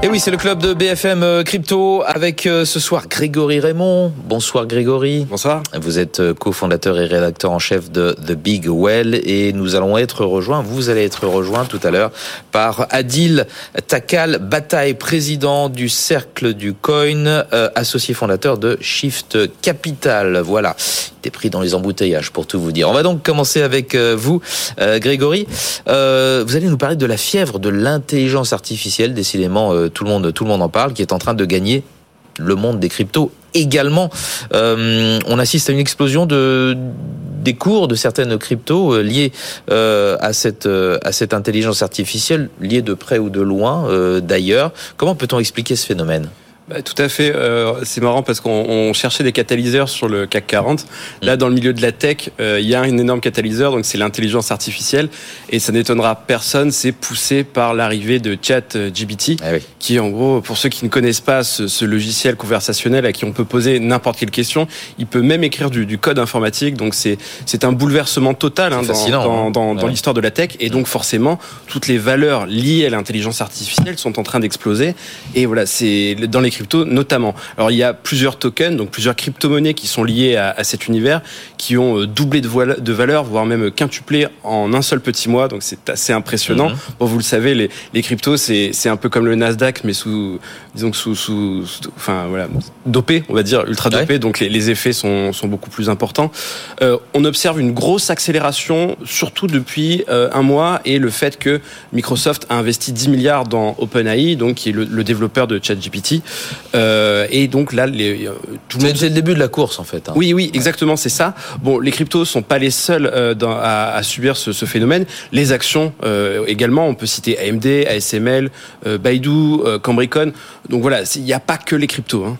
Et oui, c'est le club de BFM euh, Crypto avec euh, ce soir Grégory Raymond. Bonsoir Grégory. Bonsoir. Vous êtes euh, cofondateur et rédacteur en chef de The Big Well et nous allons être rejoints, vous allez être rejoints tout à l'heure par Adil Takal Bataille, président du Cercle du Coin, associé fondateur de Shift Capital. Voilà, il était pris dans les embouteillages pour tout vous dire. On va donc commencer avec vous, Grégory. vous allez nous parler de la fièvre de l'intelligence artificielle, décidément tout le monde, tout le monde en parle, qui est en train de gagner le monde des cryptos également. Euh, on assiste à une explosion de des cours de certaines cryptos euh, liées euh, à cette à cette intelligence artificielle, liées de près ou de loin d'ailleurs. Comment peut-on expliquer ce phénomène? Bah, tout à fait. Euh, c'est marrant parce qu'on cherchait des catalyseurs sur le CAC 40. Là, dans le milieu de la tech, euh, il y a un énorme catalyseur, donc c'est l'intelligence artificielle. Et ça n'étonnera personne, c'est poussé par l'arrivée de ChatGPT, ah qui en gros, pour ceux qui ne connaissent pas ce, logiciel conversationnel à qui on peut poser n'importe quelle question, il peut même écrire du, code informatique. Donc c'est c'est un bouleversement total hein, dans, hein. dans, dans, l'histoire de la tech. Et donc forcément, toutes les valeurs liées à l'intelligence artificielle sont en train d'exploser. Et voilà, c'est dans les notamment. Alors il y a plusieurs tokens, donc plusieurs crypto-monnaies qui sont liées à, cet univers, qui ont euh, doublé de, de valeur, voire même quintuplé en un seul petit mois. Donc c'est assez impressionnant. Mhm. Bon, vous le savez, les, les cryptos, c'est un peu comme le Nasdaq, mais sous, disons sous, sous, enfin voilà, dopé, on va dire ultra dopé. Donc les, les, effets sont, sont beaucoup plus importants. Euh, on observe une grosse accélération, surtout depuis euh, un mois, et le fait que Microsoft a investi 10 milliards dans OpenAI, donc qui est le, le développeur de ChatGPT. Euh, et donc là, les, euh, tout le C'est le début de la course en fait. Hein. Oui, oui, exactement, c'est ça. Bon, les cryptos sont pas les seuls euh, dans, à, à, subir ce, ce, phénomène. Les actions euh, également, on peut citer AMD, ASML, Baidu, Cambricon. Donc voilà, il n'y a pas que les cryptos. Hein.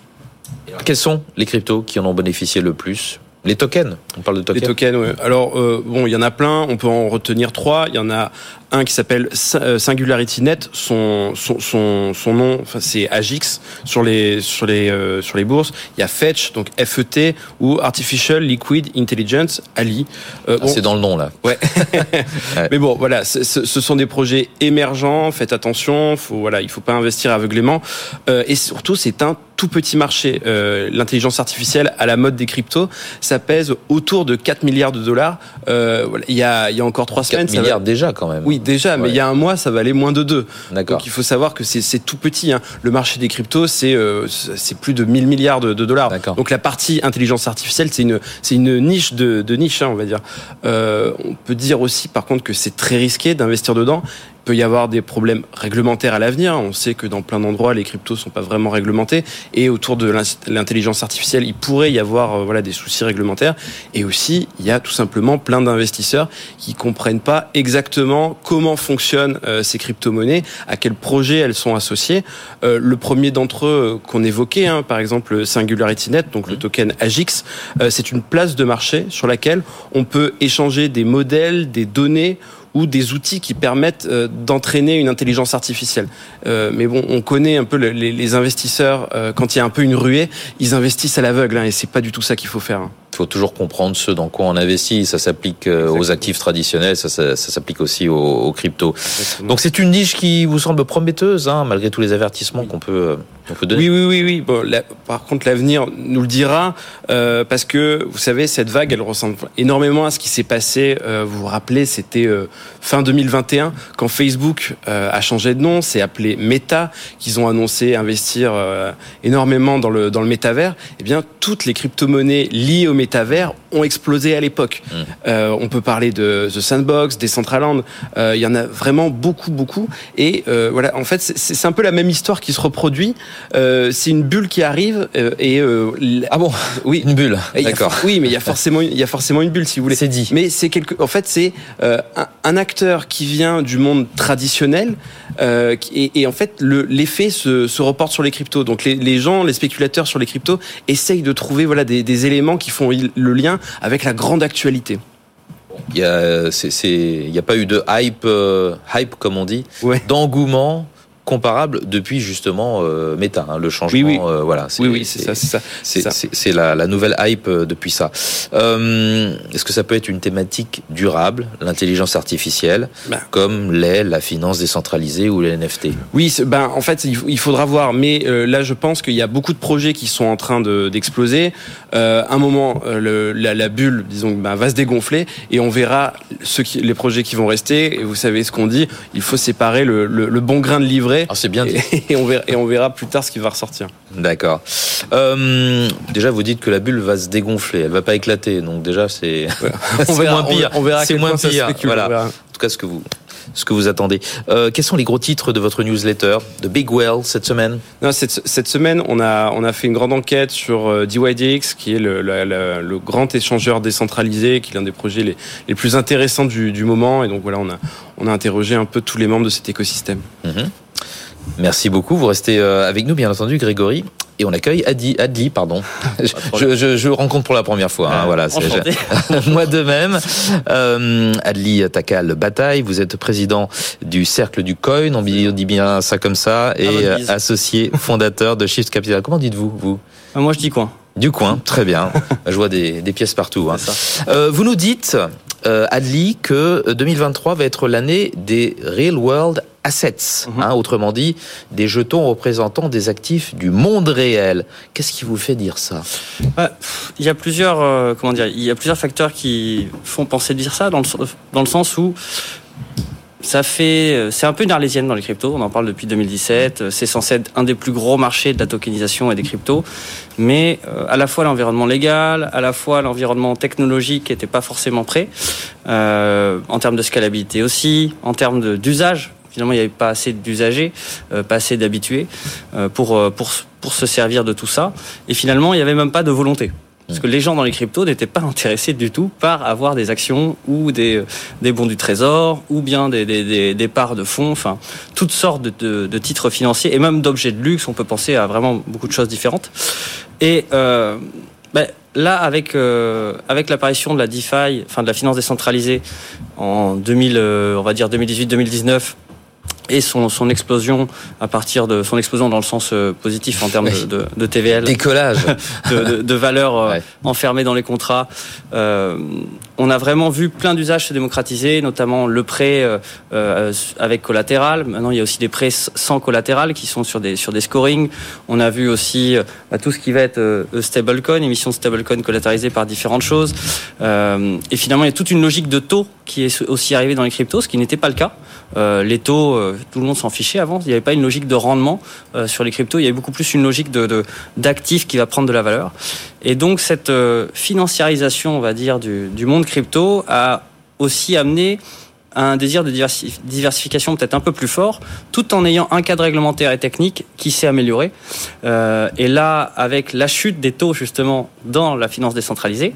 Quels sont les cryptos qui en ont bénéficié le plus? Les tokens, on parle de tokens. Les tokens, oui. Alors, euh, bon, il y en a plein, on peut en retenir trois. Il y en a un qui s'appelle euh, SingularityNet, son, son, son, son nom, enfin, c'est Agix sur les, sur, les, euh, sur les bourses. Il y a Fetch, donc FET, ou Artificial Liquid Intelligence, Ali. Euh, ah, c'est dans le nom, là. Ouais. Mais bon, voilà, ce, ce sont des projets émergents, faites attention, faut, voilà, il faut pas investir aveuglément. et surtout, c'est un tout petit marché. Euh, L'intelligence artificielle à la mode des cryptos, ça pèse autour de 4 milliards de dollars. Euh, il, y a, il y a encore trois semaines. 4 milliards déjà quand même. Oui, déjà, mais il y a un mois, ça valait moins de 2. Donc il faut savoir que c'est tout petit. Hein. Le marché des cryptos, c'est euh, plus de 1000 milliards de, de dollars. Donc la partie intelligence artificielle, c'est une, une niche de, de niche, hein, on va dire. Euh, on peut dire aussi, par contre, que c'est très risqué d'investir dedans peut y avoir des problèmes réglementaires à l'avenir. On sait que dans plein d'endroits, les cryptos sont pas vraiment réglementés. Et autour de l'intelligence artificielle, il pourrait y avoir euh, voilà des soucis réglementaires. Et aussi, il y a tout simplement plein d'investisseurs qui comprennent pas exactement comment fonctionnent euh, ces crypto-monnaies, à quel projet elles sont associées. Euh, le premier d'entre eux qu'on évoquait, hein, par exemple SingularityNet, donc le mmh. token AGIX, c'est une place de marché sur laquelle on peut échanger des modèles, des données ou des outils qui permettent euh, d'entraîner une intelligence artificielle. Euh, mais bon, on connaît un peu les, investisseurs euh, quand il y a un peu une ruée, ils investissent à l'aveugle hein, et c'est pas du tout ça qu'il faut faire. Hein. Il faut toujours comprendre ce dans quoi on investit. Ça s'applique aux actifs traditionnels, ça, ça, s'applique aussi aux, aux cryptos. Donc c'est une niche qui vous semble prometteuse, hein, malgré tous les avertissements qu'on peut oui, oui, oui, oui. Bon, par contre, l'avenir nous le dira euh, parce que vous savez, cette vague, elle ressemble énormément à ce qui s'est passé. Euh, vous vous rappelez, c'était euh, fin 2021 quand Facebook euh, a changé de nom, c'est appelé Meta, qu'ils ont annoncé investir euh, énormément dans le dans le métavers. Eh bien, toutes les crypto-monnaies liées au métavers ont explosé à l'époque. Mmh. on peut parler de The Sandbox, Decentraland. Il y en a vraiment beaucoup, beaucoup. Et voilà, en fait, c'est un peu la même histoire qui se reproduit. Euh, c'est une bulle qui arrive euh, et euh, ah bon oui. Une bulle d'accord. oui mais il y a forcément il y a forcément une bulle si vous voulez. C'est dit. Mais c'est quelque en fait c'est un, un, acteur qui vient du monde traditionnel et, et, en fait l'effet se, se, reporte sur les cryptos. Donc les, les, gens les spéculateurs sur les cryptos essayent de trouver voilà des, des éléments qui font le lien avec la grande actualité. Il y a, c'est, il y a pas eu de hype, hype comme on dit, ouais. d'engouement comparable depuis justement euh, Meta, hein, le changement. Oui, oui. euh, voilà. Oui, oui, c'est ça, c'est la, la nouvelle hype euh, depuis ça. Euh, Est-ce que ça peut être une thématique durable, l'intelligence artificielle, Ben. comme l'est la finance décentralisée ou les NFT Oui, ben en fait, il faudra voir. Mais euh, là, je pense qu'il y a beaucoup de projets qui sont en train de- d'exploser. euh, un moment, le- la, la bulle, disons, ben, va se dégonfler et on verra ceux qui, les projets qui vont rester. Et vous savez ce qu'on dit il faut séparer le, le- le bon grain de livret. Ah, c'est bien dit. Et, et on verra, et on verra plus tard ce qui va ressortir. D'accord. Euh, déjà, vous dites que la bulle va se dégonfler, elle va pas éclater, donc déjà c'est verra- moins pire. On, verra c'est moins pire. spécule, Voilà. verra. En tout cas, ce que vous ce que vous attendez. Euh, quels sont les gros titres de votre newsletter de Big Well cette semaine? Non, cette, cette semaine, on a, on a fait une grande enquête sur euh, DYDX, qui est le, grand échangeur décentralisé, qui est l'un des projets les, les plus intéressants du, du moment. Et donc voilà, on a, on a interrogé un peu tous les membres de cet écosystème. Mhm. Merci beaucoup. Vous restez euh, avec nous, bien entendu, Grégory. Et on accueille Adi, Adli, pardon. Je, je, je rencontre pour la première fois. hein, voilà, c'est- Enchanté. Moi de même. Euh, Adli Takal Bataille, vous êtes président du Cercle du Coin, on dit bien ça comme ça, et votre euh, associé fondateur de Shift Capital. Comment dites-vous, vous? Ah, Moi, je dis quoi Du coin, très bien. Je vois des, des pièces partout. hein. Euh, vous nous dites, euh, Adli, que 2023 va être l'année des Real World Assets. Mhm. hein, autrement dit, des jetons représentant des actifs du monde réel. Qu'est-ce qui vous fait dire ça? Pff, Il y a plusieurs, euh, comment dire, il y a plusieurs facteurs qui font penser de dire ça dans le, sens- dans le sens où ça fait, euh, c'est un peu une arlésienne dans les cryptos. On en parle depuis 2017. euh, C'est censé être un des plus gros marchés de la tokenisation et des cryptos, mais euh, à la fois l'environnement légal, à la fois l'environnement technologique n'était pas forcément prêt, euh, en termes de scalabilité aussi, en termes d'usage. Finalement, il n'y avait pas assez d'usagers, euh, pas assez d'habitués euh, pour, euh, pour, pour se servir de tout ça. Et finalement, il n'y avait même pas de volonté. Parce que les gens dans les cryptos n'étaient pas intéressés du tout par avoir des actions ou des, des bons du trésor ou bien des, des, des, parts de fonds, enfin toutes sortes de, de, titres financiers et même d'objets de luxe. On peut penser à vraiment beaucoup de choses différentes. Et ben, là, avec, avec l'apparition de la DeFi, enfin de la finance décentralisée en 2000, euh, on va dire 2018-2019, et son, son explosion à partir de son explosion dans le sens euh, positif en termes de, de, de TVL Décollage. de, de, de valeurs euh, Ouais. enfermées dans les contrats. Euh, on a vraiment vu plein d'usages se démocratiser, notamment le prêt euh, euh, avec collatéral. Maintenant, il y a aussi des prêts sans collatéral qui sont sur des sur des scorings. On a vu aussi bah, tout ce qui va être euh, stablecoin, émission de stablecoin collatérisée par différentes choses. Euh, et finalement, il y a toute une logique de taux qui est aussi arrivée dans les cryptos, ce qui n'était pas le cas. Euh, les taux, euh, tout le monde s'en fichait avant. Il n'y avait pas une logique de rendement euh, sur les cryptos. Il y avait beaucoup plus une logique de d'actifs qui va prendre de la valeur. Et donc cette euh, financiarisation, on va dire, du, du monde crypto a aussi amené un désir de diversi- diversification peut-être un peu plus fort, tout en ayant un cadre réglementaire et technique qui s'est amélioré. Euh, et là, avec la chute des taux justement dans la finance décentralisée,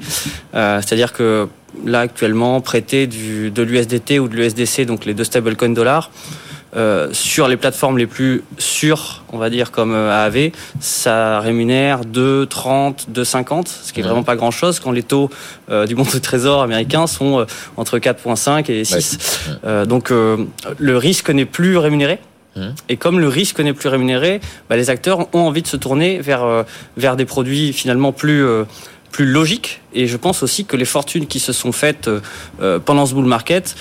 euh, c'est-à-dire que là actuellement prêter du, de l'USDT ou de l'USDC, donc les deux stablecoins dollars, euh, sur les plateformes les plus sûres, on va dire comme euh, AAV, ça rémunère 2,30, 2,50, ce qui est vraiment pas grand-chose quand les taux euh, du monde de trésor américain sont euh, entre 4,5 et 6. Ouais. Euh, donc euh, le risque n'est plus rémunéré. Mhm. Et comme le risque n'est plus rémunéré, bah, les acteurs ont envie de se tourner vers, vers des produits finalement plus, plus logiques. Et je pense aussi que les fortunes qui se sont faites pendant ce bull market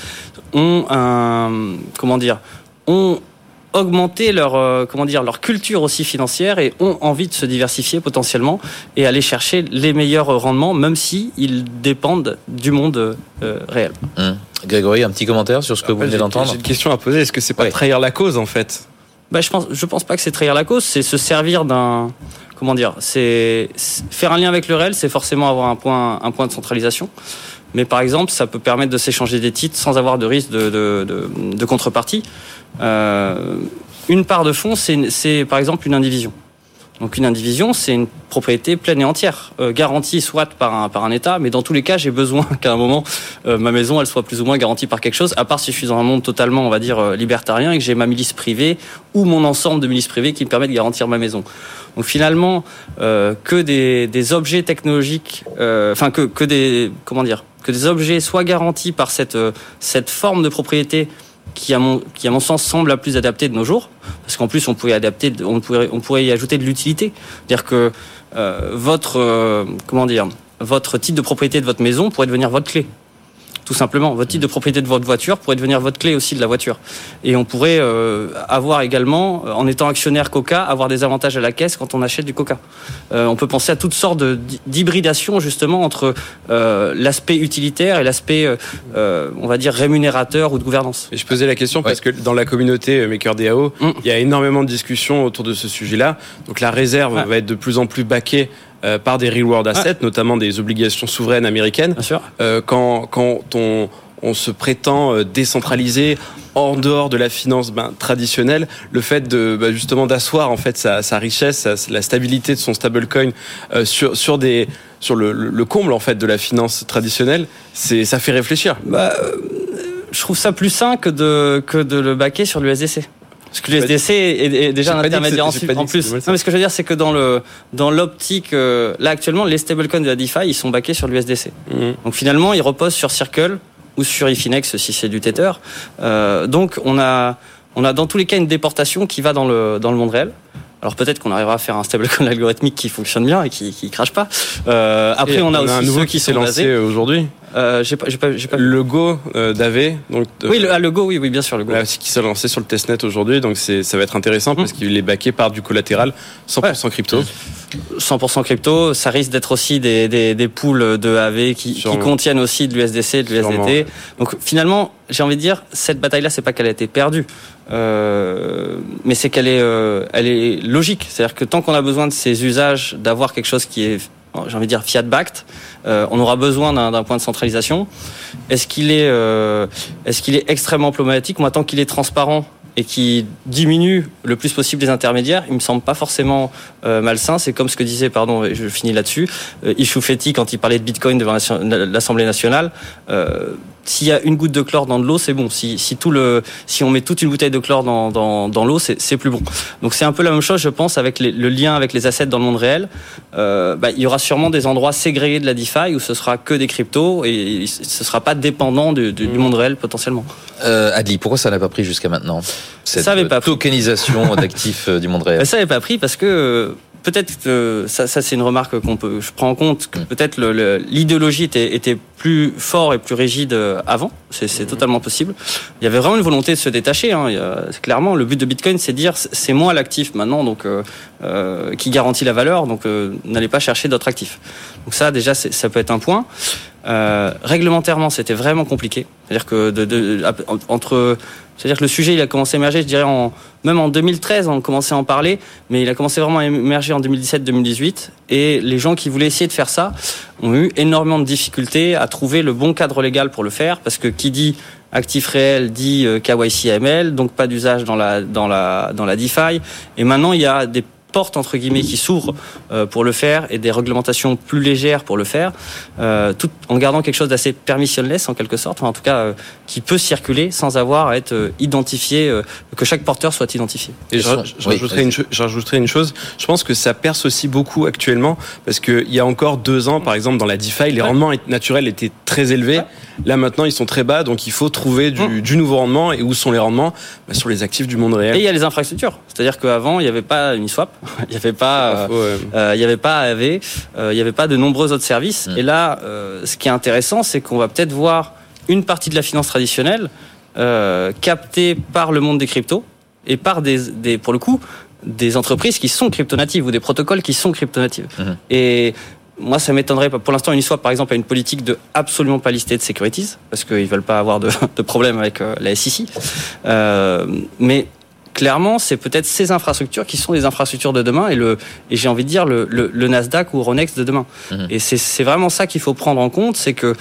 ont un, comment dire, ont augmenté leur, euh, comment dire, leur culture aussi financière et ont envie de se diversifier potentiellement et aller chercher les meilleurs rendements, même si ils dépendent du monde euh, réel. Hum. Grégory, un petit commentaire sur ce que vous venez d'entendre? J'ai une question à poser. Est-ce que c'est pas Ouais. trahir la cause en fait? Bah, je pense, je pense pas que c'est trahir la cause, c'est se servir d'un, comment dire, c'est c'est- faire un lien avec le réel, c'est forcément avoir un point, un point de centralisation. Mais par exemple, ça peut permettre de s'échanger des titres sans avoir de risque de, de, de, de contrepartie. Euh, une part de fonds, c'est par exemple une indivision. Donc une indivision, c'est une propriété pleine et entière, euh, garantie soit par un, par un État, mais dans tous les cas, j'ai besoin qu'à un moment, euh, ma maison, elle soit plus ou moins garantie par quelque chose, à part si je suis dans un monde totalement, on va dire, euh, libertarien et que j'ai ma milice privée ou mon ensemble de milices privées qui me permet de garantir ma maison. Donc finalement, euh, que des, des objets technologiques, euh, enfin que, que des, comment dire, que des objets soient garantis par cette, euh, cette forme de propriété qui à mon qui à mon sens semble la plus adaptée de nos jours, parce qu'en plus on pourrait adapter, on pourrait on pourrait y ajouter de l'utilité, dire que euh, votre euh, comment dire votre titre de propriété de votre maison pourrait devenir votre clé tout simplement. Votre titre de propriété de votre voiture pourrait devenir votre clé aussi de la voiture. Et on pourrait euh, avoir également, euh, en étant actionnaire Coca, avoir des avantages à la caisse quand on achète du Coca. Euh, on peut penser à toutes sortes d'hybridation justement entre euh, l'aspect utilitaire et l'aspect, on va dire, rémunérateur ou de gouvernance. Et je posais la question parce que dans la communauté euh, MakerDAO, Mm. il y a énormément de discussions autour de ce sujet-là. Donc la réserve Ouais. va être de plus en plus backée euh, par des real world assets, notamment des obligations souveraines américaines. Bien sûr. Euh, quand, quand on, on se prétend euh, décentralisé en dehors de la finance ben, traditionnelle, le fait de bah, justement d'asseoir en fait sa, sa richesse, sa- la stabilité de son stablecoin euh, sur sur des sur le, le- le comble en fait de la finance traditionnelle, c'est ça fait réfléchir. Bah, euh, je trouve ça plus sain que de, que de le baquer sur l'USDC. Parce que l'USDC est, déjà un intermédiaire en, en plus. Non, mais ce que je veux dire, c'est que dans le dans l'optique, euh, là actuellement, les stablecoins de la DeFi, ils sont baqués sur l'USDC. Mhm. Donc finalement, ils reposent sur Circle ou sur Efinex si c'est du Tether. Euh, donc on a on a dans tous les cas une déportation qui va dans le dans le monde réel. Alors peut-être qu'on arrivera à faire un stablecoin algorithmique qui fonctionne bien et qui qui crache pas. Euh, après, Et on a aussi un nouveau ceux qui s'est lancé aujourd'hui. Euh, j'ai pas j'ai pas j'ai pas. Le Go euh, d'AV, donc euh, Oui, le, ah, le Go, oui, oui, bien sûr, le Go. Là qui s'est lancé sur le testnet aujourd'hui, donc c'est ça va être intéressant parce qu'il est backé par du collatéral 100% crypto. 100% crypto, ça risque d'être aussi des, des, des pools de AV qui, contiennent aussi de l'USDC, de l'USDT. Donc finalement, j'ai envie de dire, cette bataille-là, c'est pas qu'elle a été perdue, euh, mais c'est qu'elle est, euh, elle est logique. C'est-à-dire que tant qu'on a besoin de ces usages, d'avoir quelque chose qui est, j'ai envie de dire, fiat-backed, euh, on aura besoin d'un point de centralisation. Est-ce qu'il est, euh, est-ce qu'il est extrêmement problématique? Moi, tant qu'il est transparent et qui diminue le plus possible les intermédiaires, il me semble pas forcément euh, malsain. C'est comme ce que disait, pardon, je finis là-dessus, euh, Ishu Fetti quand il parlait de Bitcoin devant la- l'Assemblée nationale. Euh, s'il y a une goutte de chlore dans de l'eau, c'est bon. Si, si tout le, si on met toute une bouteille de chlore dans, dans, dans l'eau, c'est plus bon. Donc c'est un peu la même chose, je pense, avec les- le lien avec les assets dans le monde réel. Euh, bah, il y aura sûrement des endroits ségrégés de la DeFi où ce sera que des cryptos et ce sera pas dépendant du, du- du monde réel potentiellement. Euh, Adli, pourquoi ça n'a pas pris jusqu'à maintenant Cette Ça avait pas pris. tokenisation d'actifs euh, du monde réel? Mais ça n'avait pas pris parce que euh, peut-être que ça, ça c'est une remarque qu'on peut, je prends en compte que peut-être le- le- l'idéologie était, était plus fort et plus rigide euh, avant. C'est c'est totalement possible. Il y avait vraiment une volonté de se détacher. Hein. Il y a- clairement, le but de Bitcoin, c'est de dire c'est- moi l'actif maintenant, donc euh, euh, qui garantit la valeur. Donc euh, n'allez pas chercher d'autres actifs. Donc ça, déjà, c'est- ça peut être un point. Euh, réglementairement, c'était vraiment compliqué. C'est-à-dire que de, de- entre, c'est-à-dire que le sujet, il a commencé à émerger, je dirais, en, même en 2013, on commençait à en parler, mais il a commencé vraiment à émerger en 2017-2018. Et les gens qui voulaient essayer de faire ça ont eu énormément de difficultés à trouver le bon cadre légal pour le faire, parce que qui dit actif réel dit euh, KYC AML, donc pas d'usage dans la dans la dans la DeFi. Et maintenant, il y a des portes entre guillemets qui s'ouvrent euh, pour le faire et des réglementations plus légères pour le faire, euh, tout en gardant quelque chose d'assez permissionless en quelque sorte, enfin, en tout cas euh, qui peut circuler sans avoir à être euh, identifié, euh, que chaque porteur soit identifié. Et je, Oui, je rajouterai, une, je rajouterai une chose. Je pense que ça perce aussi beaucoup actuellement parce qu'il y a encore deux ans, par exemple, dans la DeFi, les rendements naturels étaient très élevés. Là, maintenant, ils sont très bas. Donc, il faut trouver du, Mm. du nouveau rendement. Et où sont les rendements? Bah, Sur les actifs du monde Et il réel. y a les infrastructures, c'est-à-dire qu'avant il n'y avait pas Uniswap, il n'y avait pas euh, euh, il n'y avait pas AV, euh, il n'y avait pas de nombreux autres services. Mm. Et là, euh, ce qui est intéressant, c'est qu'on va peut-être voir une partie de la finance traditionnelle euh, captée par le monde des cryptos et par des, des, pour le coup, des entreprises qui sont crypto-natives ou des protocoles qui sont crypto-natives. Mhm. Et moi, ça m'étonnerait pas. Pour l'instant, Uniswap, par exemple, a une politique de absolument pas lister de securities parce qu'ils veulent pas avoir de, de problème avec la SEC. Euh, mais clairement, c'est peut-être ces infrastructures qui sont les infrastructures de demain et le et j'ai envie de dire le, le, le Nasdaq ou Euronext de demain. Mhm. Et c'est c'est vraiment ça qu'il faut prendre en compte, c'est que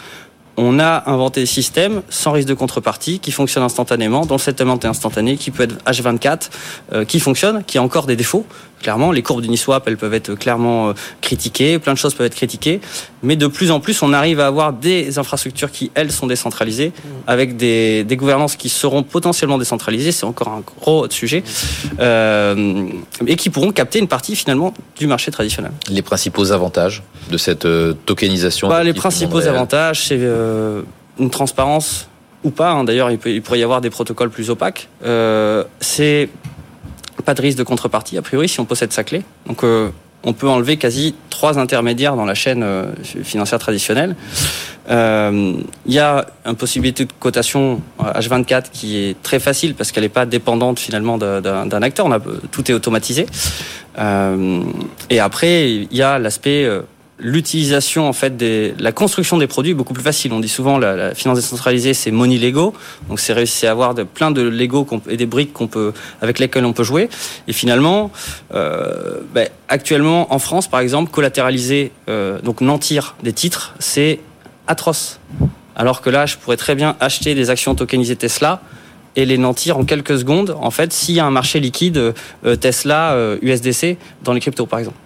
on a inventé des systèmes sans risque de contrepartie qui fonctionnent instantanément, dont le settlement est instantané, qui peut être H24, euh, qui fonctionne, qui a encore des défauts. Clairement, les courbes d'Uniswap, elles peuvent être clairement euh, critiquées, plein de choses peuvent être critiquées, mais de plus en plus, on arrive à avoir des infrastructures qui, elles, sont décentralisées, avec des, des gouvernances qui seront potentiellement décentralisées, c'est encore un gros autre sujet, euh, et qui pourront capter une partie finalement du marché traditionnel. Les principaux avantages de cette euh, tokenisation Bah, les principaux avantages, c'est euh, une transparence ou pas. hein. D'ailleurs, il, peut- il pourrait y avoir des protocoles plus opaques. Euh, c'est pas de risque de contrepartie a priori si on possède sa clé. Donc euh, on peut enlever quasi trois intermédiaires dans la chaîne euh, financière traditionnelle. Euh, Il y a une possibilité de cotation euh, H24 qui est très facile parce qu'elle n'est pas dépendante finalement d'un- acteur. Tout est automatisé. Et après, il y a l'aspect l'utilisation en fait des la construction des produits est beaucoup plus facile. On dit souvent la, la finance décentralisée c'est money Lego, donc c'est réussir à avoir de, plein de Lego et des briques qu'on peut avec lesquelles on peut jouer. Et finalement, euh, ben, actuellement en France par exemple, collatéraliser euh, donc nantir des titres, c'est atroce. Alors que là, je pourrais très bien acheter des actions tokenisées Tesla et les nantir en quelques secondes. En fait, s'il y a un marché liquide euh, Tesla euh, USDC dans les cryptos par exemple.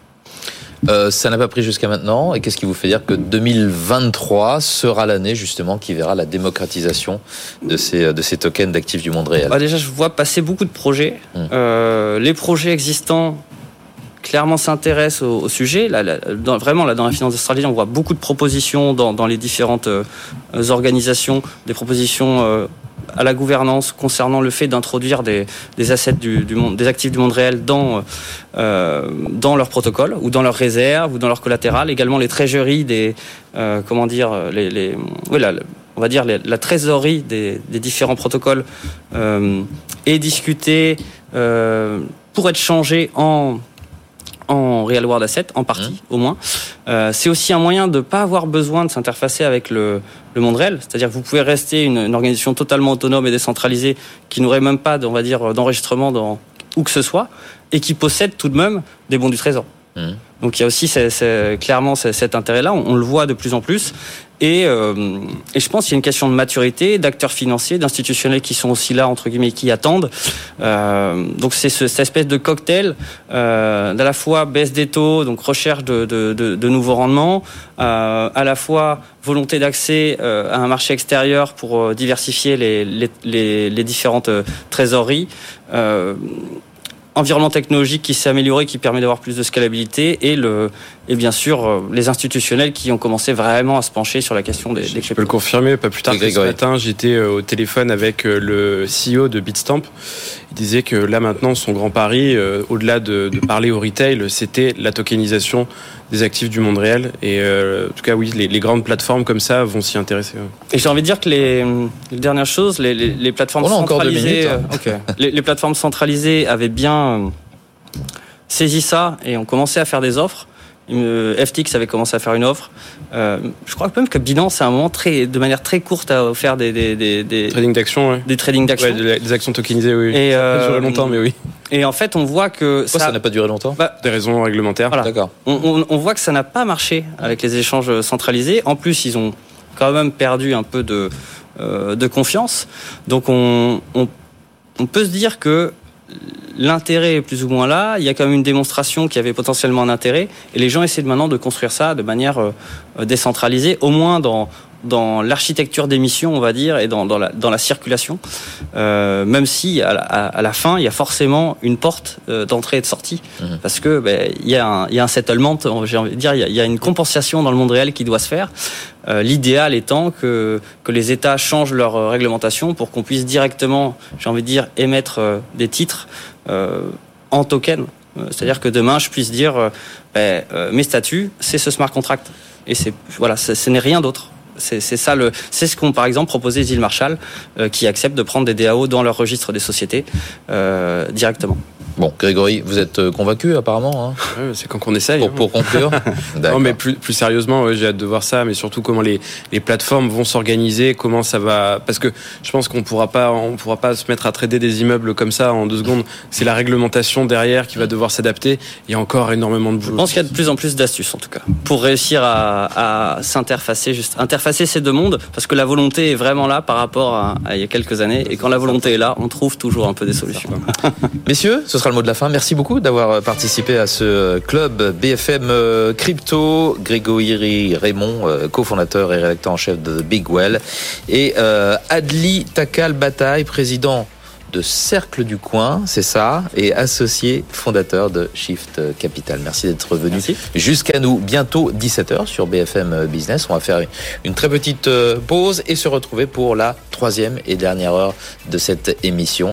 Euh, ça n'a pas pris jusqu'à maintenant. Et qu'est-ce qui vous fait dire que 2023 sera l'année justement qui verra la démocratisation de ces, de ces tokens d'actifs du monde réel? Bah, déjà, je vois passer beaucoup de projets. Mm. Euh, les projets existants clairement s'intéressent au, sujet. Là, vraiment, là, dans la finance décentralisée, on voit beaucoup de propositions dans, dans les différentes euh, organisations, des propositions euh, à la gouvernance concernant le fait d'introduire des, des assets des actifs du monde réel dans euh, dans leur protocole ou dans leurs réserves ou dans leur collatéral. Également les trésoreries des euh, comment dire les, la- on va dire la trésorerie des, des différents protocoles est discutée pour être changée en en real world asset, en partie au moins. Euh, c'est aussi un moyen de ne pas avoir besoin de s'interfacer avec le, le monde réel. C'est-à-dire que vous pouvez rester une, une organisation totalement autonome et décentralisée qui n'aurait même pas, on va dire, d'enregistrement dans où que ce soit et qui possède tout de même des bons du trésor. Mhm. Donc il y a aussi c'est- c'est- clairement cet intérêt-là, on, on le voit de plus en plus. Et, euh, et je pense qu'il y a une question de maturité, d'acteurs financiers, d'institutionnels qui sont aussi là, entre guillemets, qui attendent. Euh, donc c'est ce- cette espèce de cocktail euh, d'à la fois baisse des taux, donc recherche de, nouveaux rendements, euh, à la fois volonté d'accès à un marché extérieur pour diversifier les, les, différentes trésoreries. Environnement technologique qui s'est amélioré, qui permet d'avoir plus de scalabilité, et, le, et bien sûr euh, les institutionnels qui ont commencé vraiment à se pencher sur la question des, des Je peux le confirmer, pas plus tard que ce matin, j'étais euh, au téléphone avec euh, le CEO de Bitstamp. Il disait que là maintenant, son grand pari, au-delà de, de parler au retail, c'était la tokenisation des actifs du monde réel. Et euh, en tout cas, oui, les, les grandes plateformes comme ça vont s'y intéresser. Et j'ai envie de dire que les, les dernières choses, les, les, les plateformes On a encore deux centralisées, minutes, hein. les, les plateformes centralisées avaient bien saisi ça et ont commencé à faire des offres. Euh, FTX avait commencé à faire une offre. Euh, je crois même que Binance, à un moment, très, de manière très courte, a offert des, des, des, des, Trading d'actions, ouais. des trading d'actions. Ouais, de- des actions tokenisées, oui. Et, Ça a euh, duré longtemps, mais oui. Et en fait, on voit que Pourquoi ça, ça n'a pas duré longtemps bah, Des raisons réglementaires. Voilà. D'accord. on, on- on voit que ça n'a pas marché avec les échanges centralisés. En plus, ils ont quand même perdu un peu de, euh, de confiance. Donc, on, on, on peut se dire que l'intérêt est plus ou moins là. Il y a quand même une démonstration qu'il y avait potentiellement un intérêt. Et les gens essaient maintenant de construire ça de manière euh, décentralisée, au moins dans dans l'architecture d'émission, on va dire, et dans, dans, la, dans la circulation, euh, même si à la, à- à la fin, il y a forcément une porte euh, d'entrée et de sortie, Mhm. parce que ben, il y, a un- il y a un settlement, j'ai envie de dire, il y, a, il y a une compensation dans le monde réel qui doit se faire. Euh, L'idéal étant que, que les États changent leur réglementation pour qu'on puisse directement, j'ai envie de dire, émettre des titres en token. C'est-à-dire que demain, je puisse dire, ben, mes statuts, c'est ce smart contract. Et c'est voilà, ce n'est rien d'autre. C'est ça c'est ce qu'ont par exemple proposé les îles Marshall, euh, qui acceptent de prendre des DAO dans leur registre des sociétés euh, directement. Bon, Grégory, vous êtes euh, convaincu apparemment hein, Ouais, c'est quand qu'on essaye. pour, pour conclure? Non, mais plus, plus sérieusement, ouais, j'ai hâte de voir ça, mais surtout comment les, les plateformes vont s'organiser, comment ça va? Parce que je pense qu'on pourra pas, on pourra pas se mettre à trader des immeubles comme ça en deux secondes. C'est la réglementation derrière qui va devoir s'adapter. Il y a encore énormément de Je boulot. pense qu'il y a de plus en plus d'astuces en tout cas pour réussir à, à s'interfacer, juste interfacer ces deux mondes, parce que la volonté est vraiment là par rapport à, à il y a quelques années, et quand la volonté est là, on trouve toujours un peu des solutions. Messieurs, ce sera le mot de la fin. Merci beaucoup d'avoir participé à ce club BFM euh, Crypto. Grégory Raymond, euh, cofondateur et rédacteur en chef de The Big Well. Et euh, Adli Takal Bataille, président de Cercle du Coin, c'est ça, et associé fondateur de Shift Capital. Merci d'être venu jusqu'à nous. Bientôt 17h sur BFM Business. On va faire une très petite pause et se retrouver pour la troisième et dernière heure de cette émission.